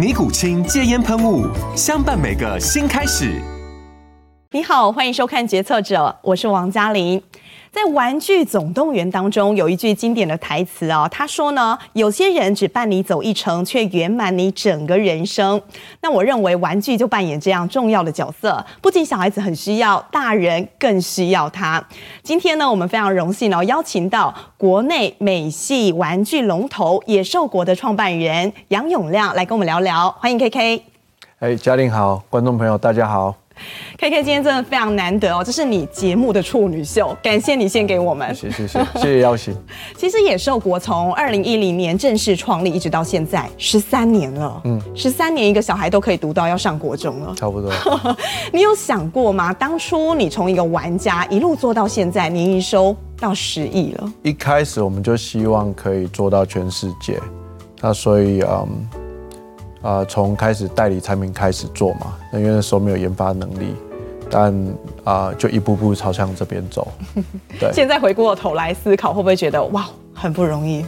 尼古清戒烟喷雾，相伴每个新开始。你好，欢迎收看《决策者》，我是王嘉玲。在《玩具总动员》当中有一句经典的台词啊，他说呢：“有些人只伴你走一程，却圆满你整个人生。”那我认为玩具就扮演这样重要的角色，不仅小孩子很需要，大人更需要它。今天呢，我们非常荣幸哦，邀请到国内美系玩具龙头野兽国的创办人杨永亮来跟我们聊聊。欢迎 KK。哎，嘉玲好，观众朋友大家好。K K 今天真的非常难得哦，这是你节目的处女秀，感谢你献给我们。谢谢谢谢，谢谢邀请。其实野兽国从二零一零年正式创立，一直到现在十三年了。嗯，十三年一个小孩都可以读到要上国中了，差不多。你有想过吗？当初你从一个玩家一路做到现在，年营收到十亿了。一开始我们就希望可以做到全世界，那所以嗯。啊，从开始代理产品开始做嘛，那因为那时候没有研发能力，但啊，就一步步朝向这边走。对，现在回过头来思考，会不会觉得哇，很不容易？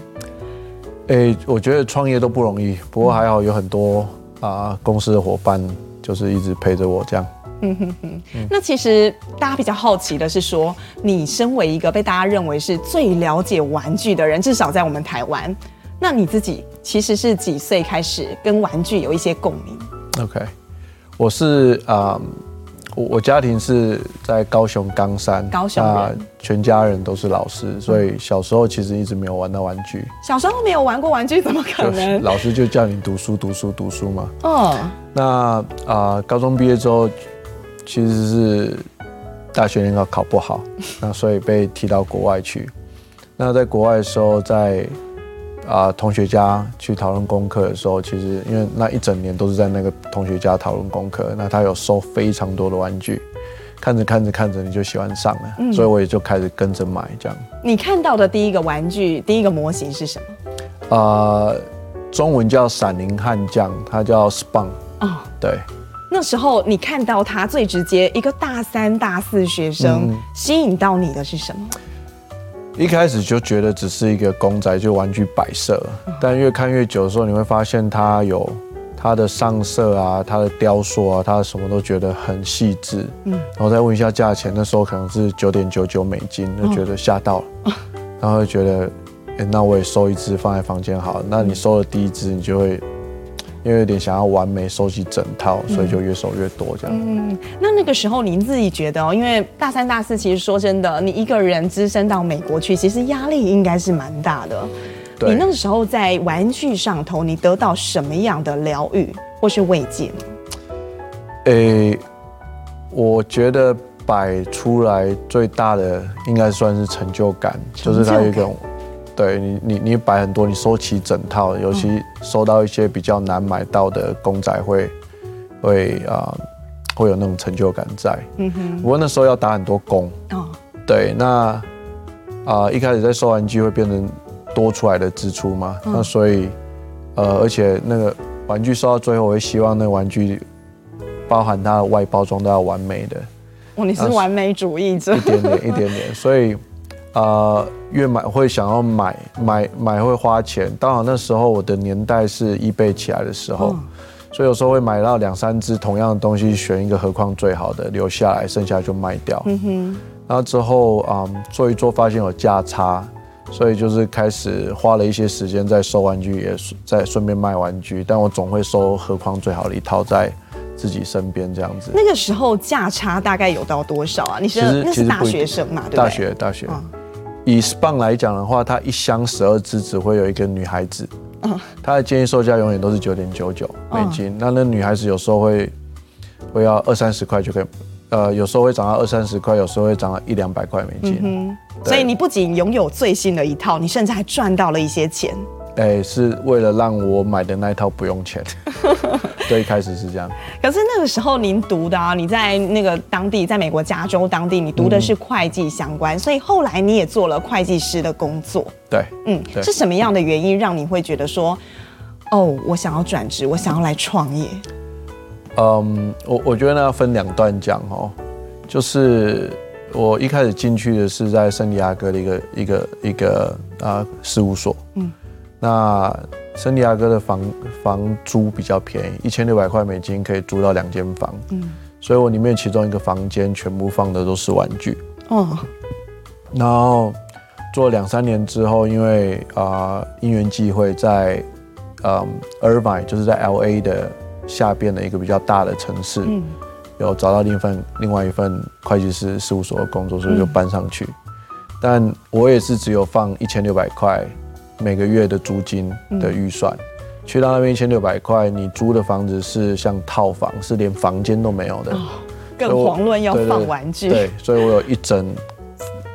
哎、欸，我觉得创业都不容易，不过还好有很多啊公司的伙伴，就是一直陪着我这样。嗯哼哼。那其实大家比较好奇的是说，你身为一个被大家认为是最了解玩具的人，至少在我们台湾。那你自己其实是几岁开始跟玩具有一些共鸣？OK，我是啊，我、呃、我家庭是在高雄冈山，高雄人，全家人都是老师，所以小时候其实一直没有玩到玩具。小时候没有玩过玩具，怎么可能？老师就叫你读书，读书，读书嘛。哦。那啊、呃，高中毕业之后，其实是大学联考考不好，那所以被踢到国外去。那在国外的时候，在啊、呃，同学家去讨论功课的时候，其实因为那一整年都是在那个同学家讨论功课，那他有收非常多的玩具，看着看着看着你就喜欢上了，嗯、所以我也就开始跟着买这样。你看到的第一个玩具，第一个模型是什么？啊、呃，中文叫闪灵悍将，它叫 Spawn。哦，对。那时候你看到它最直接，一个大三大四学生、嗯、吸引到你的是什么？一开始就觉得只是一个公仔，就玩具摆设。但越看越久的时候，你会发现它有它的上色啊，它的雕塑啊，它什么都觉得很细致。嗯，然后再问一下价钱，那时候可能是九点九九美金，就觉得吓到了。然后就觉得，欸，那我也收一只放在房间好了。那你收了第一只，你就会。因为有点想要完美收集整套，所以就越收越多这样。嗯，那那个时候您自己觉得哦，因为大三、大四，其实说真的，你一个人只身到美国去，其实压力应该是蛮大的。对。你那个时候在玩具上头，你得到什么样的疗愈或是慰藉？诶，我觉得摆出来最大的应该算是成就感，就是它有一种。对你，你你摆很多，你收齐整套，尤其收到一些比较难买到的公仔会，会会啊，会有那种成就感在。嗯哼。不过那时候要打很多工。哦。对，那啊，一开始在收玩具会变成多出来的支出嘛，嗯、那所以呃，而且那个玩具收到最后，我会希望那个玩具包含它的外包装都要完美的。哦，你是完美主义者。一点点，一点点，所以。呃，越买会想要买买买会花钱，刚好那时候我的年代是 eBay 起来的时候，所以有时候会买到两三只同样的东西，选一个何况最好的留下来，剩下就卖掉。嗯哼。然后之后啊、嗯，做一做发现有价差，所以就是开始花了一些时间在收玩具，也在顺便卖玩具，但我总会收何况最好的一套在自己身边这样子。那个时候价差大概有到多少啊？你是那是大学生嘛？对不对？大学大学。以 SPUN 来讲的话，它一箱十二支只会有一个女孩子。嗯。它的建议售价永远都是九点九九美金。那那女孩子有时候会会要二三十块就可以，呃，有时候会涨到二三十块，有时候会涨到一两百块美金。嗯。所以你不仅拥有最新的一套，你甚至还赚到了一些钱。哎、欸，是为了让我买的那一套不用钱。对，一开始是这样。可是那个时候您读的啊，你在那个当地，在美国加州当地，你读的是会计相关，嗯、所以后来你也做了会计师的工作。对，嗯，是什么样的原因让你会觉得说，哦，我想要转职，我想要来创业？嗯，我我觉得呢要分两段讲哦，就是我一开始进去的是在圣地亚哥的一个一个一个啊事务所，嗯。那圣地亚哥的房房租比较便宜，一千六百块美金可以租到两间房。嗯，所以我里面其中一个房间全部放的都是玩具。哦，然后做了两三年之后，因为啊因缘际会在嗯 Irvine 就是在 LA 的下边的一个比较大的城市，嗯，有找到另一份另外一份会计师事务所的工作，所以就搬上去。嗯，但我也是只有放一千六百块。每个月的租金的预算，嗯、去到那边一千六百块，你租的房子是像套房，是连房间都没有的，哦、更遑论要放玩具。对，所以我有一整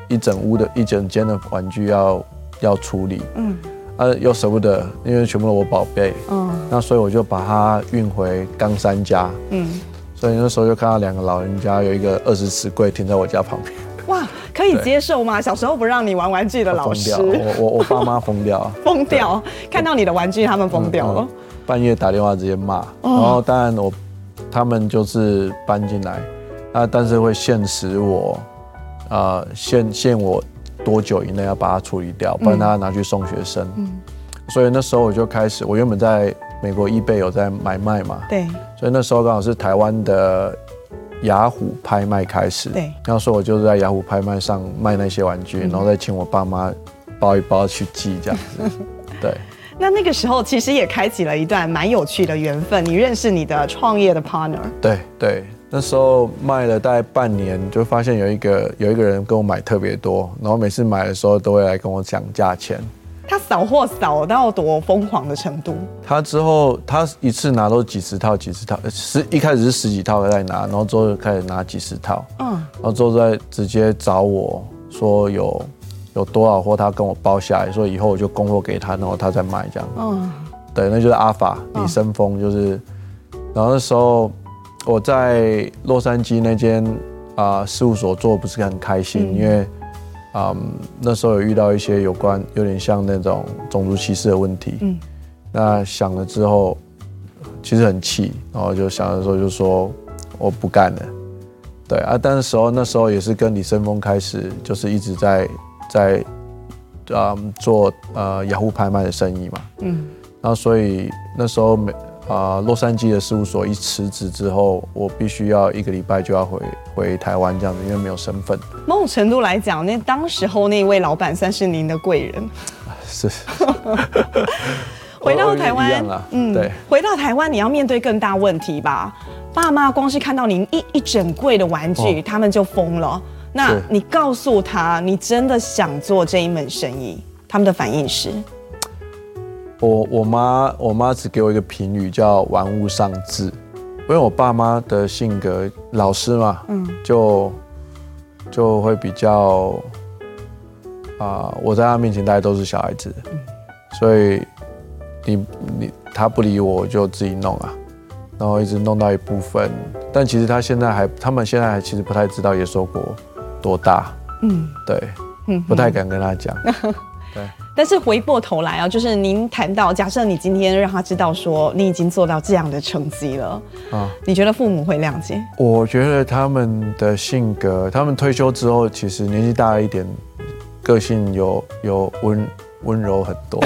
一整屋的一整间的玩具要要处理，嗯，啊又舍不得，因为全部都我宝贝，嗯，那所以我就把它运回冈山家，嗯，所以那时候就看到两个老人家有一个二十尺柜停在我家旁边。哇，可以接受吗？小时候不让你玩玩具的老师，我我我爸妈疯掉，疯掉，看到你的玩具他们疯掉？了，嗯嗯，半夜打电话直接骂，哦、然后当然我他们就是搬进来，啊，但是会限时我，呃，限限我多久以内要把它处理掉，不然他拿去送学生，嗯，所以那时候我就开始，我原本在美国 eBay 有在买卖嘛，对，所以那时候刚好是台湾的。雅虎拍卖开始，对，那时候我就是在雅虎拍卖上卖那些玩具，嗯、然后再请我爸妈包一包去寄这样子。对，那那个时候其实也开启了一段蛮有趣的缘分，你认识你的创业的 partner。对对，那时候卖了大概半年，就发现有一个有一个人跟我买特别多，然后每次买的时候都会来跟我讲价钱。他扫货扫到多疯狂的程度？他之后他一次拿都几十套，几十套，十一开始是十几套在拿，然后之后就开始拿几十套，嗯，然后之后再直接找我说有有多少货，他跟我包下来，说以后我就供货给他，然后他再卖这样，嗯，对，那就是阿法李生峰，就是，然后那时候我在洛杉矶那间啊事务所做不是很开心，因为。嗯，um, 那时候有遇到一些有关有点像那种种族歧视的问题。嗯，那想了之后，其实很气，然后就想的时候就说我不干了。对啊，但是时候那时候也是跟李生峰开始，就是一直在在嗯做呃雅虎拍卖的生意嘛。嗯，然后所以那时候每。啊，洛杉矶的事务所一辞职之后，我必须要一个礼拜就要回回台湾这样子，因为没有身份。某种程度来讲，那当时候那位老板算是您的贵人。是。回到台湾，嗯，对。回到台湾，你要面对更大问题吧？爸妈光是看到您一一整柜的玩具，哦、他们就疯了。那你告诉他，你真的想做这一门生意，他们的反应是？我我妈我妈只给我一个评语叫“玩物丧志”，因为我爸妈的性格老师嘛，嗯，就就会比较啊、呃，我在他面前大家都是小孩子，嗯、所以你你他不理我，我就自己弄啊，然后一直弄到一部分，但其实他现在还，他们现在还其实不太知道野兽国多大，嗯，对，嗯，不太敢跟他讲。对，但是回过头来啊，就是您谈到，假设你今天让他知道说你已经做到这样的成绩了啊，你觉得父母会谅解？我觉得他们的性格，他们退休之后，其实年纪大一点，个性有有温温柔很多。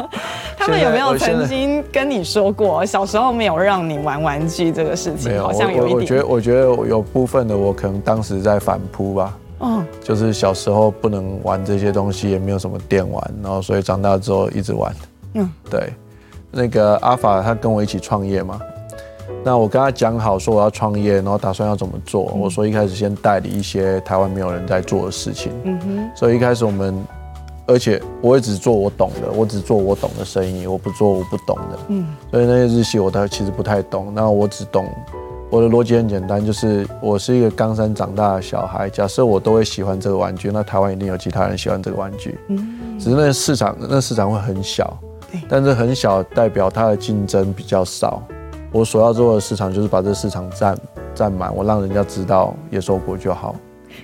他们有没有曾经跟你说过，小时候没有让你玩玩具这个事情？好像有一点。我，我觉得，我觉得有部分的我可能当时在反扑吧。嗯，就是小时候不能玩这些东西，也没有什么电玩，然后所以长大之后一直玩。嗯，对，那个阿法他跟我一起创业嘛，那我跟他讲好说我要创业，然后打算要怎么做。嗯、我说一开始先代理一些台湾没有人在做的事情。嗯哼。所以一开始我们，而且我也只做我懂的，我只做我懂的生意，我不做我不懂的。嗯。所以那些日系我都其实不太懂，那我只懂。我的逻辑很简单，就是我是一个冈山长大的小孩。假设我都会喜欢这个玩具，那台湾一定有其他人喜欢这个玩具。嗯，只是那市场，那市场会很小。对。但是很小代表它的竞争比较少。我所要做的市场就是把这个市场占占满，我让人家知道野兽国就好。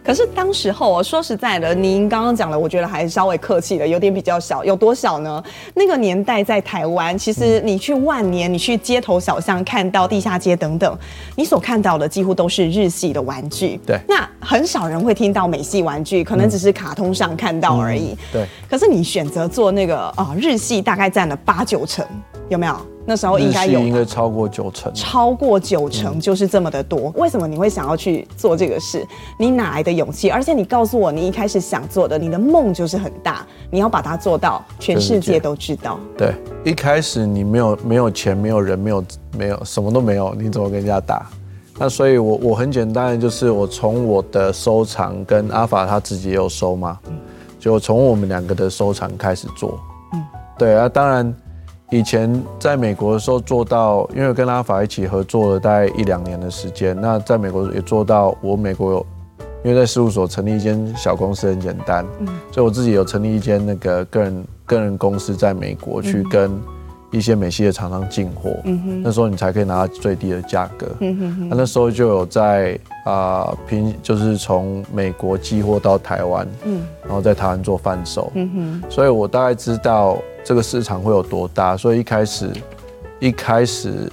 可是当时候，我说实在的，您刚刚讲的，我觉得还是稍微客气的，有点比较小，有多小呢？那个年代在台湾，其实你去万年，你去街头小巷看到地下街等等，你所看到的几乎都是日系的玩具。对。那很少人会听到美系玩具，可能只是卡通上看到而已。嗯、对。可是你选择做那个啊、哦，日系大概占了八九成，有没有？那时候应该有，应该超过九成，超过九成就是这么的多。为什么你会想要去做这个事？你哪来的勇气？而且你告诉我，你一开始想做的，你的梦就是很大，你要把它做到全世界都知道。对，一开始你没有没有钱，没有人，没有没有什么都没有，你怎么跟人家打？那所以我，我我很简单的就是我从我的收藏跟阿法他自己也有收嘛，就从我们两个的收藏开始做。嗯，对啊，当然。以前在美国的时候做到，因为跟阿法一起合作了大概一两年的时间，那在美国也做到，我美国有，因为在事务所成立一间小公司很简单，嗯，所以我自己有成立一间那个个人个人公司在美国去跟一些美系的厂商进货，嗯哼，那时候你才可以拿到最低的价格，嗯哼，那那时候就有在啊平，就是从美国寄货到台湾，嗯，然后在台湾做贩售，嗯哼，所以我大概知道。这个市场会有多大？所以一开始，一开始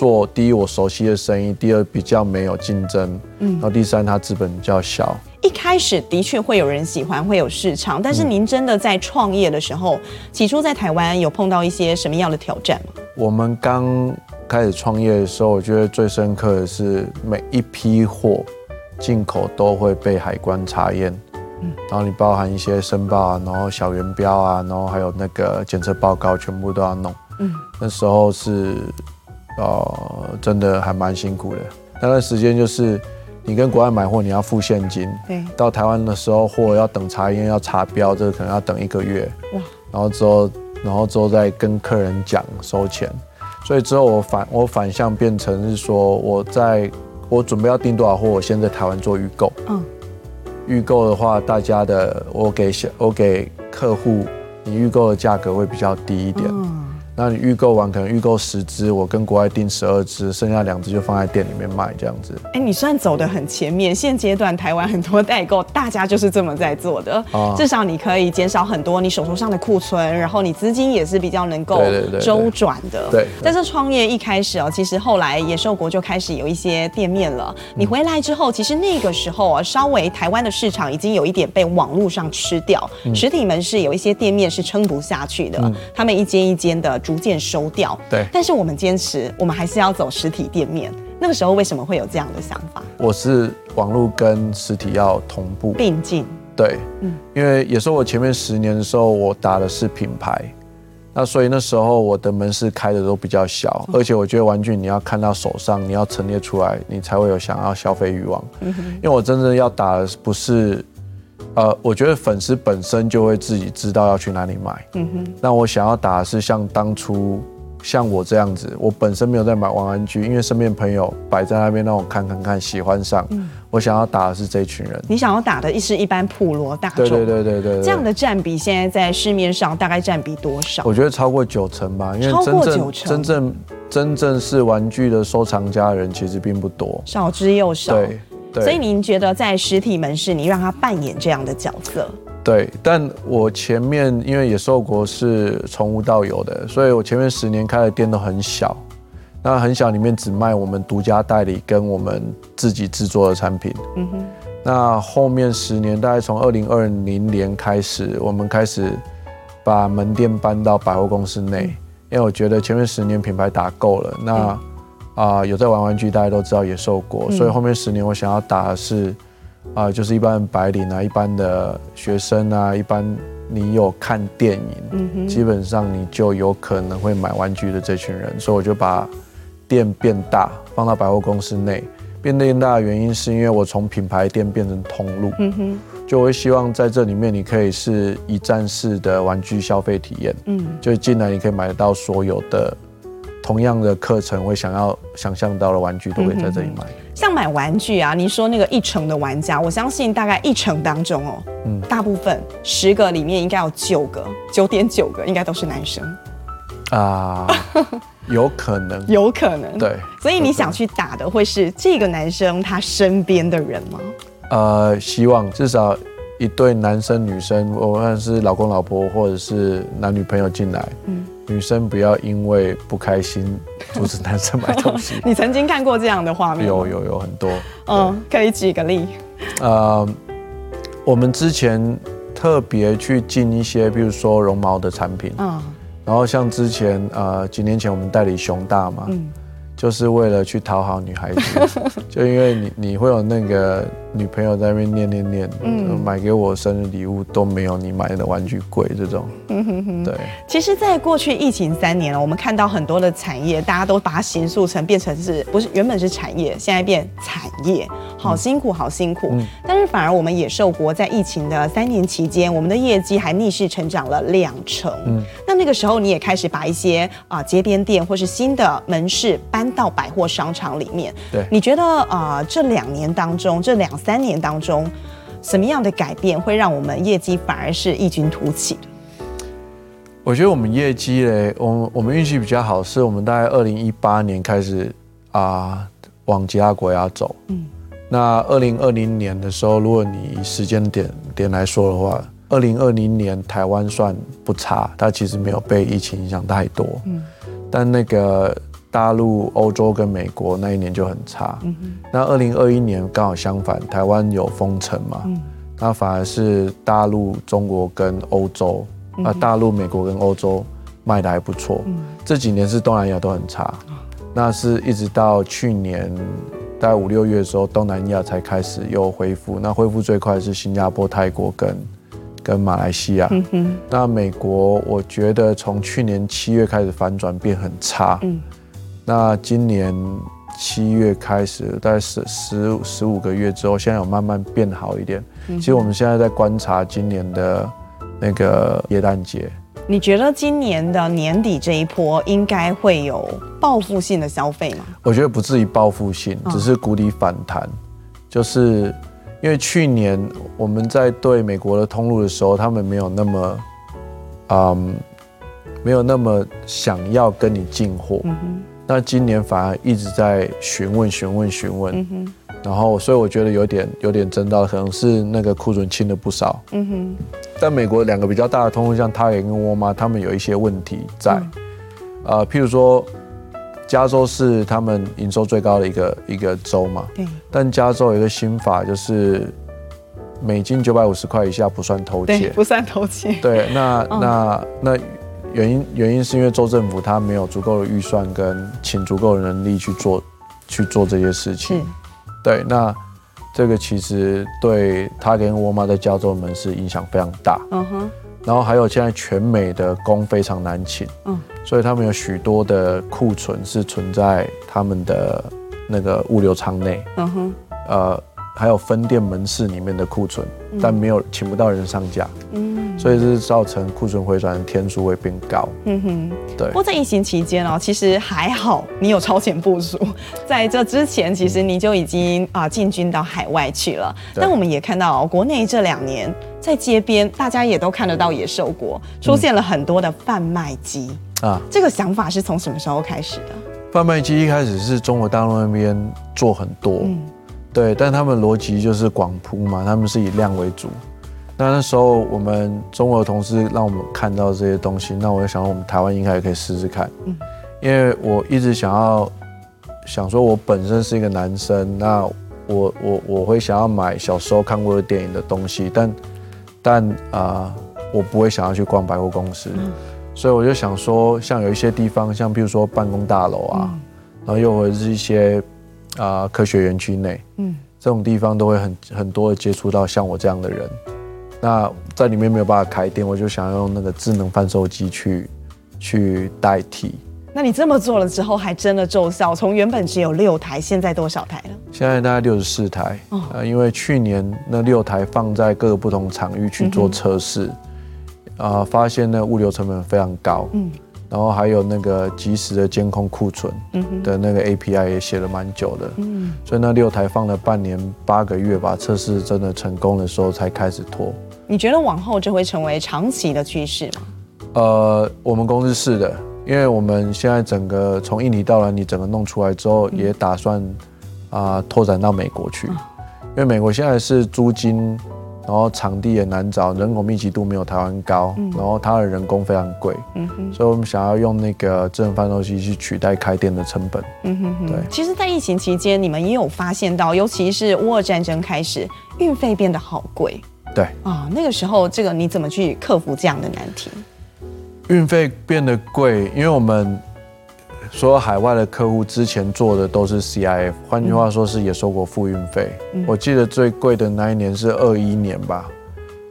做第一我熟悉的生意，第二比较没有竞争，嗯，然后第三它资本比较小。一开始的确会有人喜欢，会有市场，但是您真的在创业的时候，嗯、起初在台湾有碰到一些什么样的挑战吗？我们刚开始创业的时候，我觉得最深刻的是每一批货进口都会被海关查验。然后你包含一些申报啊，然后小圆标啊，然后还有那个检测报告，全部都要弄。嗯，那时候是，呃，真的还蛮辛苦的。那段时间就是，你跟国外买货，你要付现金。对。到台湾的时候，货要等查验，要查标，这个可能要等一个月。哇。然后之后，然后之后再跟客人讲收钱。所以之后我反我反向变成是说，我在我准备要订多少货，我先在台湾做预购。嗯。预购的话，大家的我给小我给客户，你预购的价格会比较低一点。嗯那你预购完可能预购十只，我跟国外订十二只，剩下两只就放在店里面卖这样子。哎，你算走得很前面。现阶段台湾很多代购，大家就是这么在做的。啊，至少你可以减少很多你手头上的库存，然后你资金也是比较能够周转的。对。但是创业一开始哦，其实后来野兽国就开始有一些店面了。你回来之后，其实那个时候啊，稍微台湾的市场已经有一点被网络上吃掉，实体门市有一些店面是撑不下去的，他们一间一间的。逐渐收掉，对。但是我们坚持，我们还是要走实体店面。那个时候为什么会有这样的想法？我是网络跟实体要同步并进。对，嗯，因为也是我前面十年的时候，我打的是品牌，那所以那时候我的门市开的都比较小，而且我觉得玩具你要看到手上，你要陈列出来，你才会有想要消费欲望。嗯。因为我真正要打的不是。呃，我觉得粉丝本身就会自己知道要去哪里买。嗯哼。那我想要打的是像当初像我这样子，我本身没有在买玩玩具，因为身边朋友摆在那边让我看看看，喜欢上。嗯。我想要打的是这群人。你想要打的是一般普罗大众。对对对对对。这样的占比现在在市面上大概占比多少？我觉得超过九成吧，因为真正超过九成。真正真正是玩具的收藏家的人其实并不多，少之又少。对。对所以您觉得在实体门市，你让他扮演这样的角色？对，但我前面因为野兽国是从无到有的，所以我前面十年开的店都很小，那很小里面只卖我们独家代理跟我们自己制作的产品。嗯哼。那后面十年，大概从二零二零年开始，我们开始把门店搬到百货公司内，嗯、因为我觉得前面十年品牌打够了。那、嗯啊、呃，有在玩玩具，大家都知道野兽国，嗯、所以后面十年我想要打的是，啊、呃，就是一般白领啊，一般的学生啊，一般你有看电影，嗯、基本上你就有可能会买玩具的这群人，所以我就把店变大，放到百货公司内。变更大的原因是因为我从品牌店变成通路，嗯哼，就我会希望在这里面你可以是一站式的玩具消费体验，嗯，就进来你可以买得到所有的同样的课程，我想要想象到的玩具都可以在这里买。像买玩具啊，你说那个一成的玩家，我相信大概一成当中哦，嗯，大部分十个里面应该有九个，九点九个应该都是男生啊。有可能，有可能，对，所以你想去打的会是这个男生他身边的人吗？呃，希望至少一对男生女生，无论是老公老婆或者是男女朋友进来，嗯，女生不要因为不开心阻止男生买东西。你曾经看过这样的画面？有有有很多，嗯，可以举个例。呃，我们之前特别去进一些，比如说绒毛的产品，嗯。然后像之前呃几年前我们代理熊大嘛，嗯，就是为了去讨好女孩子，就因为你你会有那个。女朋友在那边念念念，嗯，买给我生日礼物都没有你买的玩具贵，这种，嗯哼哼，对。其实，在过去疫情三年了，我们看到很多的产业，大家都把它形塑成变成是不是原本是产业，现在变产业，好辛苦，好辛苦。嗯。但是反而我们野兽国在疫情的三年期间，我们的业绩还逆势成长了两成。嗯。那那个时候，你也开始把一些啊街边店或是新的门市搬到百货商场里面。对。你觉得啊，这两年当中，这两三年当中，什么样的改变会让我们业绩反而是异军突起？我觉得我们业绩嘞，我我们运气比较好，是我们大概二零一八年开始啊往其他国家走。嗯，那二零二零年的时候，如果你以时间点点来说的话，二零二零年台湾算不差，它其实没有被疫情影响太多。嗯，但那个。大陆、欧洲跟美国那一年就很差，嗯、那二零二一年刚好相反，台湾有封城嘛，嗯、那反而是大陆、中国跟欧洲，啊，大陆、美国跟欧洲卖的还不错。嗯、这几年是东南亚都很差，嗯、那是一直到去年大概五六月的时候，东南亚才开始又恢复。那恢复最快是新加坡、泰国跟跟马来西亚。嗯、那美国我觉得从去年七月开始反转变很差。嗯那今年七月开始，大概十十十五个月之后，现在有慢慢变好一点。嗯、其实我们现在在观察今年的那个耶诞节。你觉得今年的年底这一波应该会有报复性的消费吗？我觉得不至于报复性，只是谷底反弹。嗯、就是因为去年我们在对美国的通路的时候，他们没有那么，嗯，没有那么想要跟你进货。嗯那今年反而一直在询问、询问、询问，嗯、哼然后所以我觉得有点有点征兆，可能是那个库存清了不少。嗯哼。但美国两个比较大的通路，像 Target 跟沃尔玛，他们有一些问题在，呃，譬如说加州是他们营收最高的一个一个州嘛。对。但加州有一个新法，就是美金九百五十块以下不算偷窃，不算偷窃。对，那、嗯、那那。原因原因是因为州政府他没有足够的预算跟请足够的能力去做去做这些事情，对，那这个其实对他跟沃尔玛在加州门市影响非常大，嗯哼，然后还有现在全美的工非常难请，嗯，所以他们有许多的库存是存在他们的那个物流仓内，嗯哼，呃。还有分店门市里面的库存，但没有请不到人上架，嗯，所以是造成库存回转的天数会变高。嗯哼，对。不过在疫情期间哦，其实还好，你有超前部署，在这之前，其实你就已经啊进军到海外去了。但我们也看到哦，国内这两年在街边，大家也都看得到野兽国出现了很多的贩卖机啊。这个想法是从什么时候开始的？贩卖机一开始是中国大陆那边做很多。嗯对，但他们逻辑就是广铺嘛，他们是以量为主。那那时候我们中国的同事让我们看到这些东西，那我就想，我们台湾应该也可以试试看。嗯，因为我一直想要想说，我本身是一个男生，那我我我会想要买小时候看过的电影的东西，但但啊、呃，我不会想要去逛百货公司，嗯、所以我就想说，像有一些地方，像比如说办公大楼啊，嗯、然后又或者是一些。啊，科学园区内，嗯，这种地方都会很很多的接触到像我这样的人。那在里面没有办法开店，我就想要用那个智能贩售机去去代替。那你这么做了之后，还真的奏效？从原本只有六台，现在多少台了？现在大概六十四台。哦、呃，因为去年那六台放在各个不同场域去做测试，啊、嗯呃，发现那物流成本非常高。嗯。然后还有那个及时的监控库存的那个 API 也写了蛮久的。嗯。所以那六台放了半年八个月吧，测试真的成功的时候才开始拖。你觉得往后这会成为长期的趋势吗？呃，我们公司是的。因为我们现在整个从印尼到软体整个弄出来之后，也打算啊拓展到美国去，因为美国现在是租金，然后场地也难找，人口密集度没有台湾高，然后它的人工非常贵，所以我们想要用那个智能贩售机去取代开店的成本。嗯哼哼。对。其实，在疫情期间，你们也有发现到，尤其是乌俄战争开始，运费变得好贵。对。啊，那个时候，这个你怎么去克服这样的难题？运费变得贵，因为我们所有海外的客户之前做的都是 CIF，换句话说是也收过付运费。嗯、我记得最贵的那一年是二一年吧，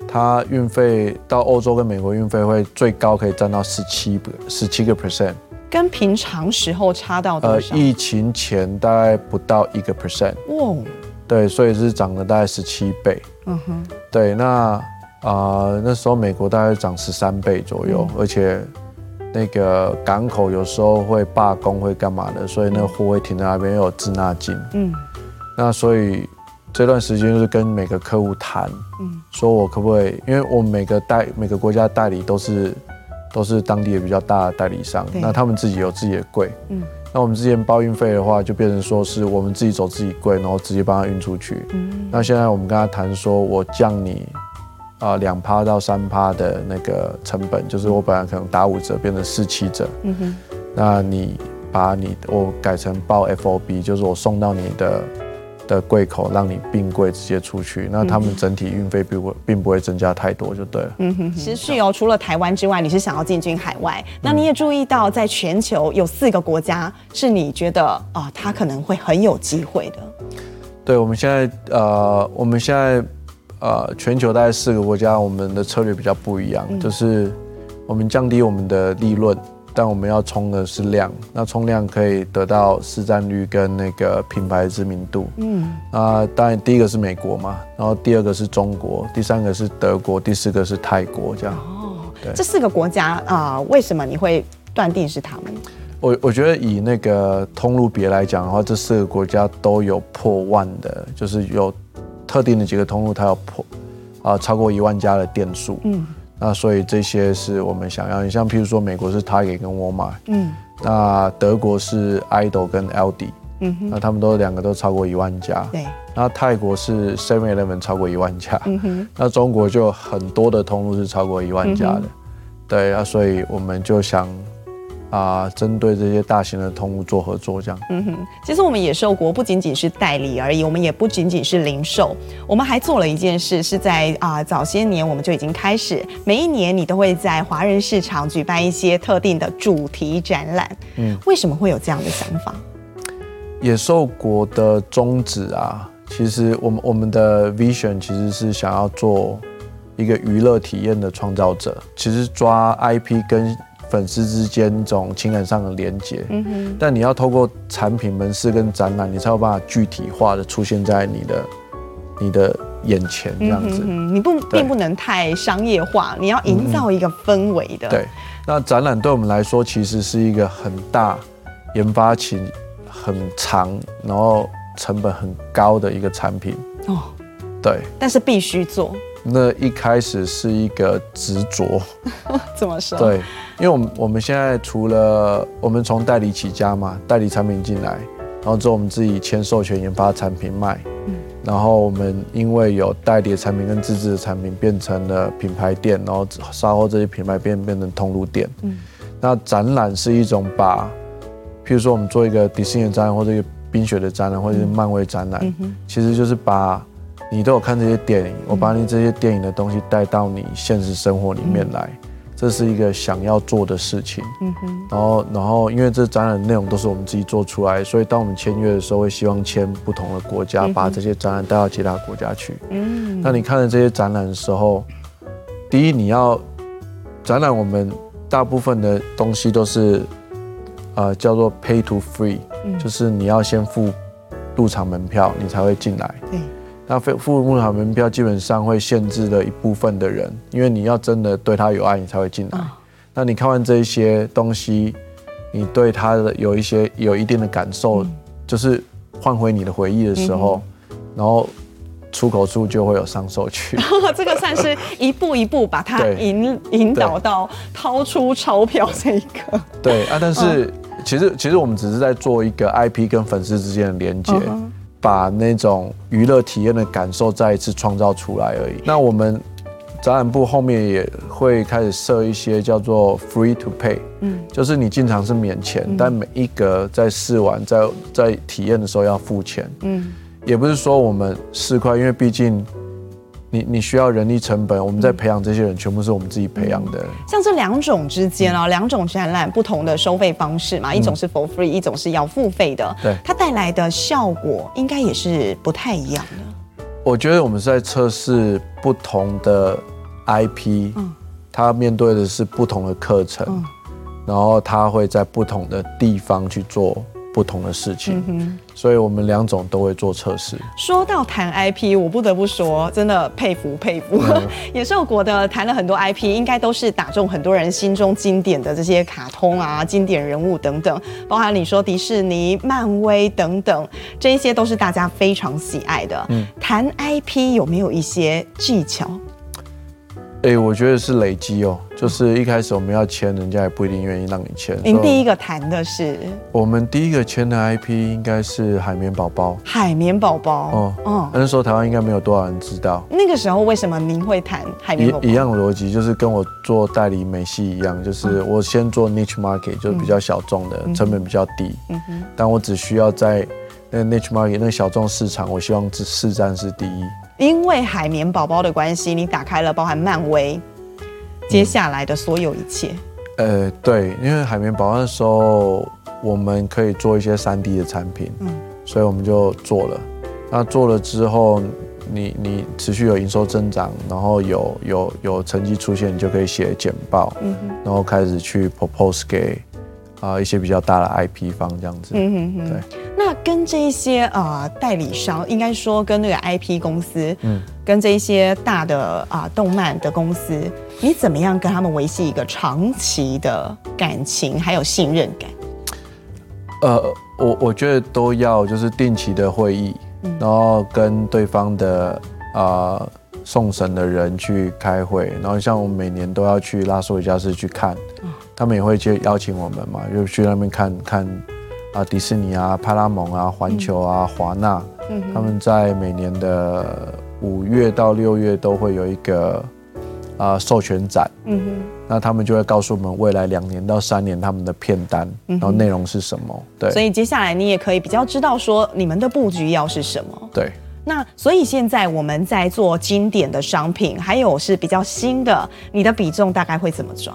它运费到欧洲跟美国运费会最高可以占到十七十七个 percent，跟平常时候差到多少？呃，疫情前大概不到一个 percent。哇，对，所以是涨了大概十七倍。嗯哼，对，那。啊、呃，那时候美国大概涨十三倍左右，嗯、而且那个港口有时候会罢工，会干嘛的，所以那个货会停在那边，又有滞纳金。嗯，那所以这段时间就是跟每个客户谈，嗯，说我可不可以，因为我们每个代每个国家代理都是都是当地的比较大的代理商，那他们自己有自己的柜，嗯，那我们之前包运费的话，就变成说是我们自己走自己柜，然后直接帮他运出去。嗯，那现在我们跟他谈说，我降你。啊，两趴到三趴的那个成本，就是我本来可能打五折，变成四七折。嗯哼，那你把你我改成报 FOB，就是我送到你的的柜口，让你并柜直接出去。那他们整体运费并不并不会增加太多，就对了。嗯哼，持续哦。除了台湾之外，你是想要进军海外？那你也注意到，在全球有四个国家是你觉得啊，它可能会很有机会的。对，我们现在呃，我们现在。呃，全球大概四个国家，我们的策略比较不一样，嗯、就是我们降低我们的利润，但我们要冲的是量。那冲量可以得到市占率跟那个品牌知名度。嗯，那，当然第一个是美国嘛，然后第二个是中国，第三个是德国，第四个是泰国，这样。哦，这四个国家啊、呃，为什么你会断定是他们？我我觉得以那个通路别来讲的话，这四个国家都有破万的，就是有。特定的几个通路，它要破啊超过一万家的店数，嗯，那所以这些是我们想要。你像譬如说，美国是 Target 跟 Walmart，嗯，那德国是 Idol 跟 Aldi，嗯哼，那他们都两个都超过一万家，对。那泰国是 Seven Eleven 超过一万家，嗯哼，那中国就很多的通路是超过一万家的，对啊，所以我们就想。啊，针对这些大型的通路做合作，这样。嗯哼，其实我们野兽国不仅仅是代理而已，我们也不仅仅是零售，我们还做了一件事，是在啊早些年我们就已经开始，每一年你都会在华人市场举办一些特定的主题展览。嗯，为什么会有这样的想法？野兽国的宗旨啊，其实我们我们的 vision 其实是想要做一个娱乐体验的创造者，其实抓 IP 跟。粉丝之间这种情感上的连接，嗯哼，但你要透过产品门市跟展览，你才有办法具体化的出现在你的你的眼前这样子。嗯，你不并不能太商业化，你要营造一个氛围的。对，那展览对我们来说其实是一个很大、研发期很长，然后成本很高的一个产品。哦，对，但是必须做。那一开始是一个执着，怎么说？对，因为我们我们现在除了我们从代理起家嘛，代理产品进来，然后之后我们自己签授权研发产品卖，嗯，然后我们因为有代理的产品跟自制的产品变成了品牌店，然后稍后这些品牌变变成通路店，嗯，那展览是一种把，譬如说我们做一个迪士尼的展览，或者一个冰雪的展览，或者是漫威展览，嗯，其实就是把。你都有看这些电影，我把你这些电影的东西带到你现实生活里面来，这是一个想要做的事情。嗯哼。然后，然后，因为这展览内容都是我们自己做出来，所以当我们签约的时候，会希望签不同的国家，把这些展览带到其他国家去。嗯。那你看了这些展览的时候，第一，你要展览我们大部分的东西都是呃叫做 pay to free，、嗯、就是你要先付入场门票，你才会进来。对。那付付入场门票基本上会限制了一部分的人，因为你要真的对他有爱，你才会进来。哦、那你看完这一些东西，你对他的有一些有一定的感受，嗯、就是换回你的回忆的时候，嗯、然后出口处就会有上手去。这个算是一步一步把它引引导到掏出钞票这一个。对啊，但是、嗯、其实其实我们只是在做一个 IP 跟粉丝之间的连接。嗯把那种娱乐体验的感受再一次创造出来而已。那我们展览部后面也会开始设一些叫做 free to pay，嗯，就是你进场是免钱，嗯、但每一格在试玩、在在体验的时候要付钱，嗯，也不是说我们四块，因为毕竟。你你需要人力成本，我们在培养这些人，全部是我们自己培养的。像这两种之间啊，两种展览不同的收费方式嘛，一种是 for free，一种是要付费的。对，它带来的效果应该也是不太一样的。我觉得我们是在测试不同的 IP，嗯，它面对的是不同的课程，然后它会在不同的地方去做。不同的事情，嗯、所以我们两种都会做测试。说到谈 IP，我不得不说，真的佩服佩服。嗯、野兽国的谈了很多 IP，应该都是打中很多人心中经典的这些卡通啊、经典人物等等，包含你说迪士尼、漫威等等，这一些都是大家非常喜爱的。嗯，谈 IP 有没有一些技巧？哎、欸，我觉得是累积哦，就是一开始我们要签，人家也不一定愿意让你签。您第一个谈的是？我们第一个签的 IP 应该是海绵宝宝。海绵宝宝。哦哦。那时候台湾应该没有多少人知道。那个时候为什么您会谈海绵宝宝？一样的逻辑，就是跟我做代理美系一样，就是我先做 niche market，就是比较小众的，成本比较低。嗯哼。但我只需要在那 niche market 那个小众市场，我希望市占是第一。因为海绵宝宝的关系，你打开了包含漫威接下来的所有一切。嗯、呃，对，因为海绵宝宝的时候，我们可以做一些三 D 的产品，嗯，所以我们就做了。那做了之后，你你持续有营收增长，然后有有有成绩出现，你就可以写简报，嗯，然后开始去 propose 给。啊，一些比较大的 IP 方这样子，嗯哼哼，对。那跟这一些呃代理商，应该说跟那个 IP 公司，嗯，跟这一些大的啊、呃、动漫的公司，你怎么样跟他们维系一个长期的感情还有信任感？呃，我我觉得都要就是定期的会议，嗯、然后跟对方的啊、呃、送审的人去开会，然后像我们每年都要去拉斯维加斯去看。嗯他们也会去邀请我们嘛，就去那边看看啊，迪士尼啊、派拉蒙啊、环球啊、华纳，嗯、他们在每年的五月到六月都会有一个啊授权展，嗯哼，那他们就会告诉我们未来两年到三年他们的片单，嗯、然后内容是什么，对，所以接下来你也可以比较知道说你们的布局要是什么，对，那所以现在我们在做经典的商品，还有是比较新的，你的比重大概会怎么抓？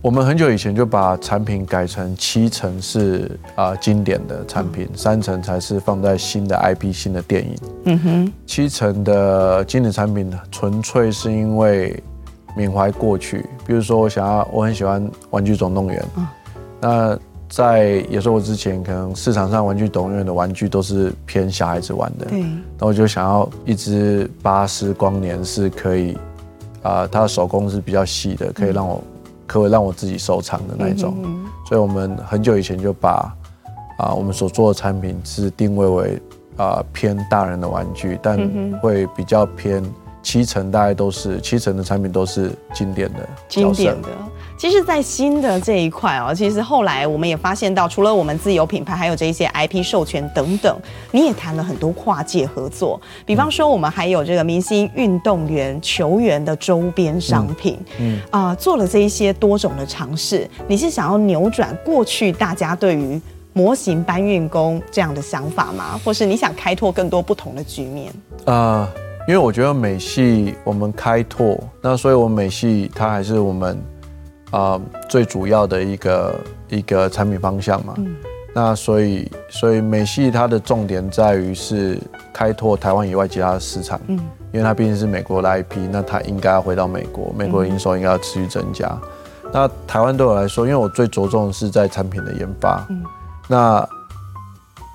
我们很久以前就把产品改成七成是啊经典的产品，嗯、三成才是放在新的 IP、新的电影。嗯哼，七成的经典产品纯粹是因为缅怀过去，比如说我想要，我很喜欢《玩具总动员》。嗯，那在野兽我之前，可能市场上《玩具总动员》的玩具都是偏小孩子玩的。对，那我就想要一只巴斯光年是可以啊，它的手工是比较细的，可以让我。可以让我自己收藏的那种，所以我们很久以前就把啊我们所做的产品是定位为啊偏大人的玩具，但会比较偏七成，大概都是七成的产品都是经典的经典的。其实，在新的这一块哦，其实后来我们也发现到，除了我们自有品牌，还有这一些 IP 授权等等，你也谈了很多跨界合作。比方说，我们还有这个明星运动员球员的周边商品，嗯啊、呃，做了这一些多种的尝试。你是想要扭转过去大家对于模型搬运工这样的想法吗？或是你想开拓更多不同的局面？啊、呃，因为我觉得美系我们开拓，那所以我们美系它还是我们。啊、呃，最主要的一个一个产品方向嘛，嗯、那所以所以美系它的重点在于是开拓台湾以外其他的市场，嗯，因为它毕竟是美国的 IP，那它应该要回到美国，美国的营收应该要持续增加。嗯、那台湾对我来说，因为我最着重的是在产品的研发，嗯，那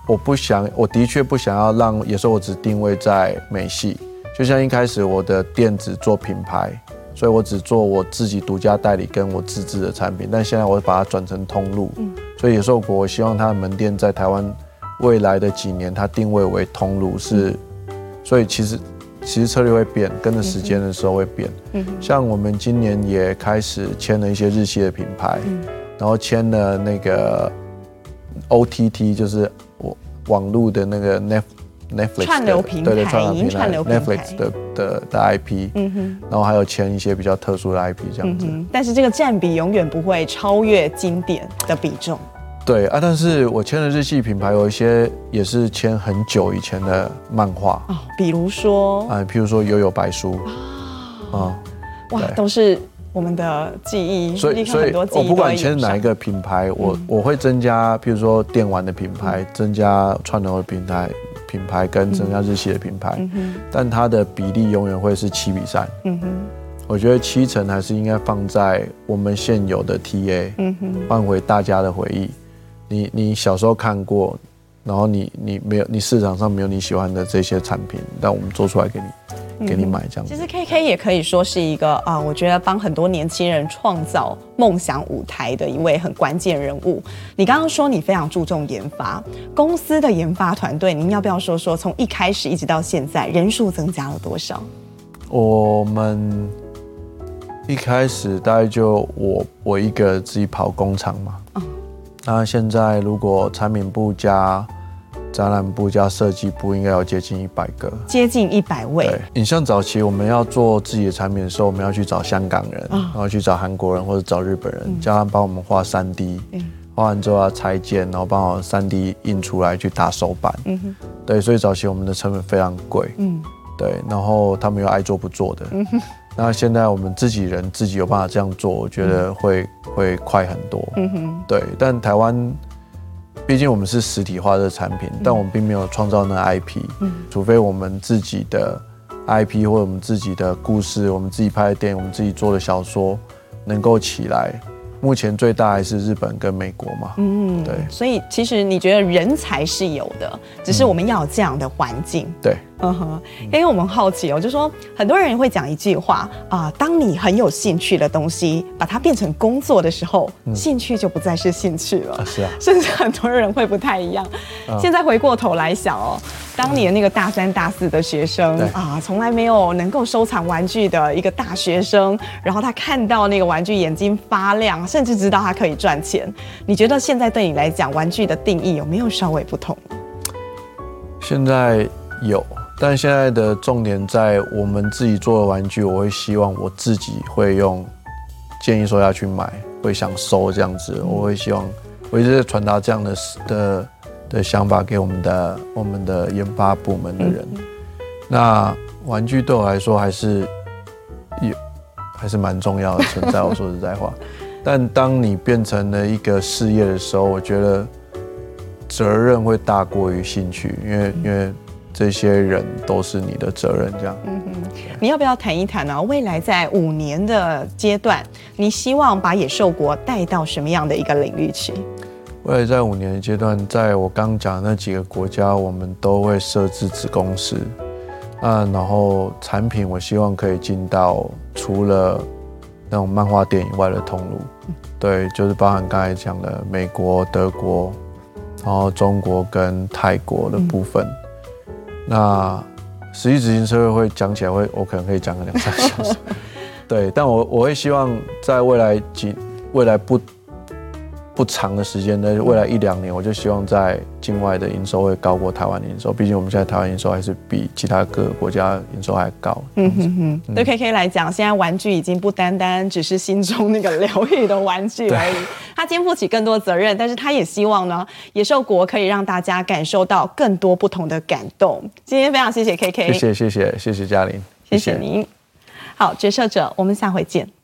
我不想，我的确不想要让野兽我只定位在美系，就像一开始我的电子做品牌，所以我只做我自己独家代理跟我自制的产品，但现在我把它转成通路，嗯，所以野兽国我希望它的门店在台湾未来的几年它定位为通路是，所以其实。其实策略会变，跟着时间的时候会变。嗯，像我们今年也开始签了一些日系的品牌，嗯，然后签了那个 OTT，就是我网络的那个 Net Netflix 串流平台，对对，串流平台，Netflix 的的的 IP，嗯哼，然后还有签一些比较特殊的 IP 这样子。嗯，但是这个占比永远不会超越经典的比重。对啊，但是我签的日系品牌有一些也是签很久以前的漫画。哦，比如说？啊，譬如说《悠悠白书》啊，哇，都是我们的记忆，所以所以我不管签哪一个品牌，我我会增加，譬如说电玩的品牌，增加串流的平台品牌跟增加日系的品牌，但它的比例永远会是七比三。嗯哼，我觉得七成还是应该放在我们现有的 TA，嗯哼，换回大家的回忆。你你小时候看过，然后你你没有，你市场上没有你喜欢的这些产品，但我们做出来给你，给你买这样子。其实 KK 也可以说是一个啊，我觉得帮很多年轻人创造梦想舞台的一位很关键人物。你刚刚说你非常注重研发，公司的研发团队，您要不要说说从一开始一直到现在人数增加了多少？我们一开始大概就我我一个自己跑工厂嘛。嗯那现在如果产品部加展览部加设计部，应该要接近一百个，接近一百位。对，你像早期我们要做自己的产品的时候，我们要去找香港人，然后去找韩国人或者找日本人，叫他们帮我们画三 D，画完之后要裁剪，然后帮我三 D 印出来去打手板。嗯哼，对，所以早期我们的成本非常贵。嗯，对，然后他们又爱做不做的。嗯哼。那现在我们自己人自己有办法这样做，我觉得会、嗯、会快很多。嗯哼，对。但台湾毕竟我们是实体化的产品，嗯、但我们并没有创造那 IP。嗯，除非我们自己的 IP 或者我们自己的故事，我们自己拍的电影，我们自己做的小说能够起来。目前最大还是日本跟美国嘛，嗯，对，所以其实你觉得人才是有的，只是我们要有这样的环境，嗯，对，嗯哼，因为我们好奇哦，就说很多人会讲一句话啊，当你很有兴趣的东西，把它变成工作的时候，嗯，兴趣就不再是兴趣了，啊，是啊，甚至很多人会不太一样。啊，现在回过头来想哦。当年那个大三、大四的学生啊，从来没有能够收藏玩具的一个大学生，然后他看到那个玩具眼睛发亮，甚至知道他可以赚钱。你觉得现在对你来讲，玩具的定义有没有稍微不同？现在有，但现在的重点在我们自己做的玩具，我会希望我自己会用建议说要去买，会想收这样子，我会希望我一直在传达这样的的。的想法给我们的我们的研发部门的人，那玩具对我来说还是有还是蛮重要的存在。我说实在话，但当你变成了一个事业的时候，我觉得责任会大过于兴趣，因为因为这些人都是你的责任。这样，嗯哼，你要不要谈一谈呢？未来在五年的阶段，你希望把野兽国带到什么样的一个领域去？未来在五年的阶段，在我刚讲的那几个国家，我们都会设置子公司。啊，然后产品我希望可以进到除了那种漫画店以外的通路，对，就是包含刚才讲的美国、德国，然后中国跟泰国的部分。那实际执行社会会讲起来会，我可能可以讲个两三小时。对，但我我会希望在未来几未来不。不长的时间的未来一两年，我就希望在境外的营收会高过台湾的营收。毕竟我们现在台湾营收还是比其他各个国家营收还高。嗯哼哼，对 KK 来讲，现在玩具已经不单单只是心中那个疗愈的玩具而已，他肩负起更多责任。但是他也希望呢，野兽国可以让大家感受到更多不同的感动。今天非常谢谢 KK，谢谢谢谢谢谢嘉玲，谢谢您。好，决策者，我们下回见。